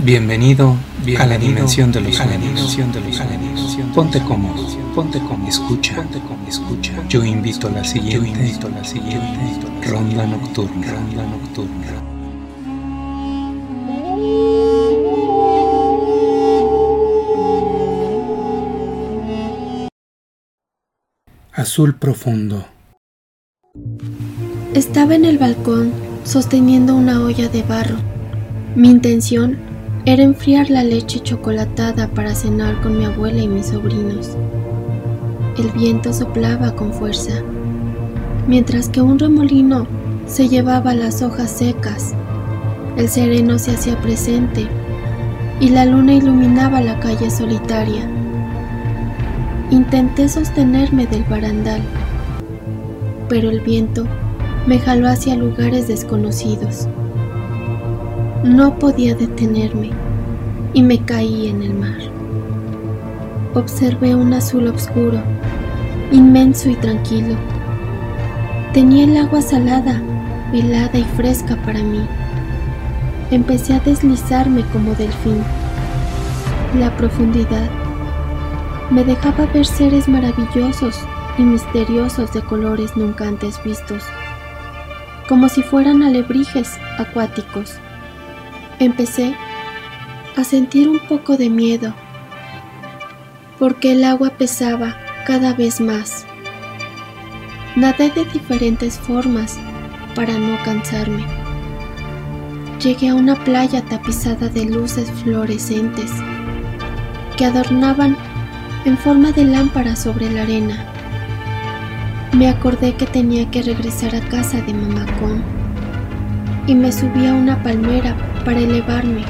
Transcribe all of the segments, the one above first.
Bienvenido, a la dimensión de los sueños. Ponte cómodo, ponte cómodo, escucha, ponte cómodo, escucha. Yo invito a la siguiente, yo invito a la siguiente ronda nocturna, ronda nocturna. Azul profundo. Estaba en el balcón sosteniendo una olla de barro. Mi intención era enfriar la leche chocolatada para cenar con mi abuela y mis sobrinos. El viento soplaba con fuerza, mientras que un remolino se llevaba las hojas secas. El sereno se hacía presente y la luna iluminaba la calle solitaria. Intenté sostenerme del barandal, pero el viento me jaló hacia lugares desconocidos. No podía detenerme y me caí en el mar. Observé un azul oscuro, inmenso y tranquilo. Tenía el agua salada, helada y fresca para mí. Empecé a deslizarme como delfín. La profundidad me dejaba ver seres maravillosos y misteriosos de colores nunca antes vistos, como si fueran alebrijes acuáticos. Empecé a sentir un poco de miedo, porque el agua pesaba cada vez más. Nadé de diferentes formas para no cansarme. Llegué a una playa tapizada de luces fluorescentes que adornaban en forma de lámpara sobre la arena. Me acordé que tenía que regresar a casa de Mamacón y me subí a una palmera para elevarme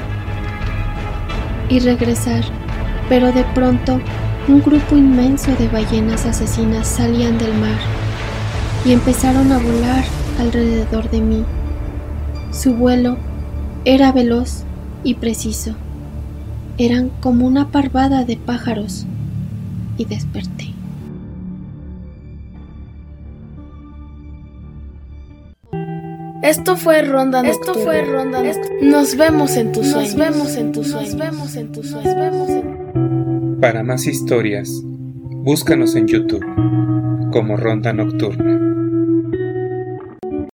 y regresar, pero de pronto un grupo inmenso de ballenas asesinas salían del mar y empezaron a volar alrededor de mí. Su vuelo era veloz y preciso. Eran como una parvada de pájaros y desperté. Esto fue Ronda Nocturna. Esto fue Ronda Nos vemos en tus sueños. Nos vemos en tus sueños. Nos vemos en tus sueños. Para más historias, búscanos en YouTube como Ronda Nocturna.